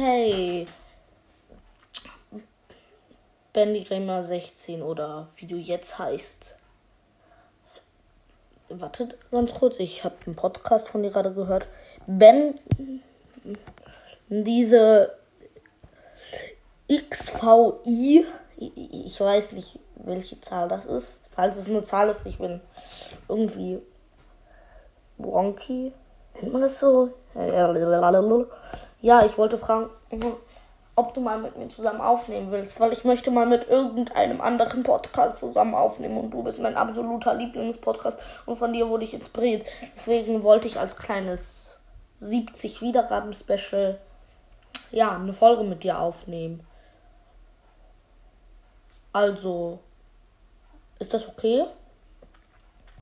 Hey. Bendy Gamer 16 oder wie du jetzt heißt. Wartet ganz kurz, ich habe einen Podcast von dir gerade gehört. Ben, diese XVI, ich weiß nicht, welche Zahl das ist. Falls es eine Zahl ist, ich bin irgendwie Wonky. Nennt man das so? Ja, ich wollte fragen, ob du mal mit mir zusammen aufnehmen willst, weil ich möchte mal mit irgendeinem anderen Podcast zusammen aufnehmen und du bist mein absoluter Lieblingspodcast und von dir wurde ich inspiriert. Deswegen wollte ich als kleines 70 Wiedergaben-Special ja, eine Folge mit dir aufnehmen. Also, ist das okay?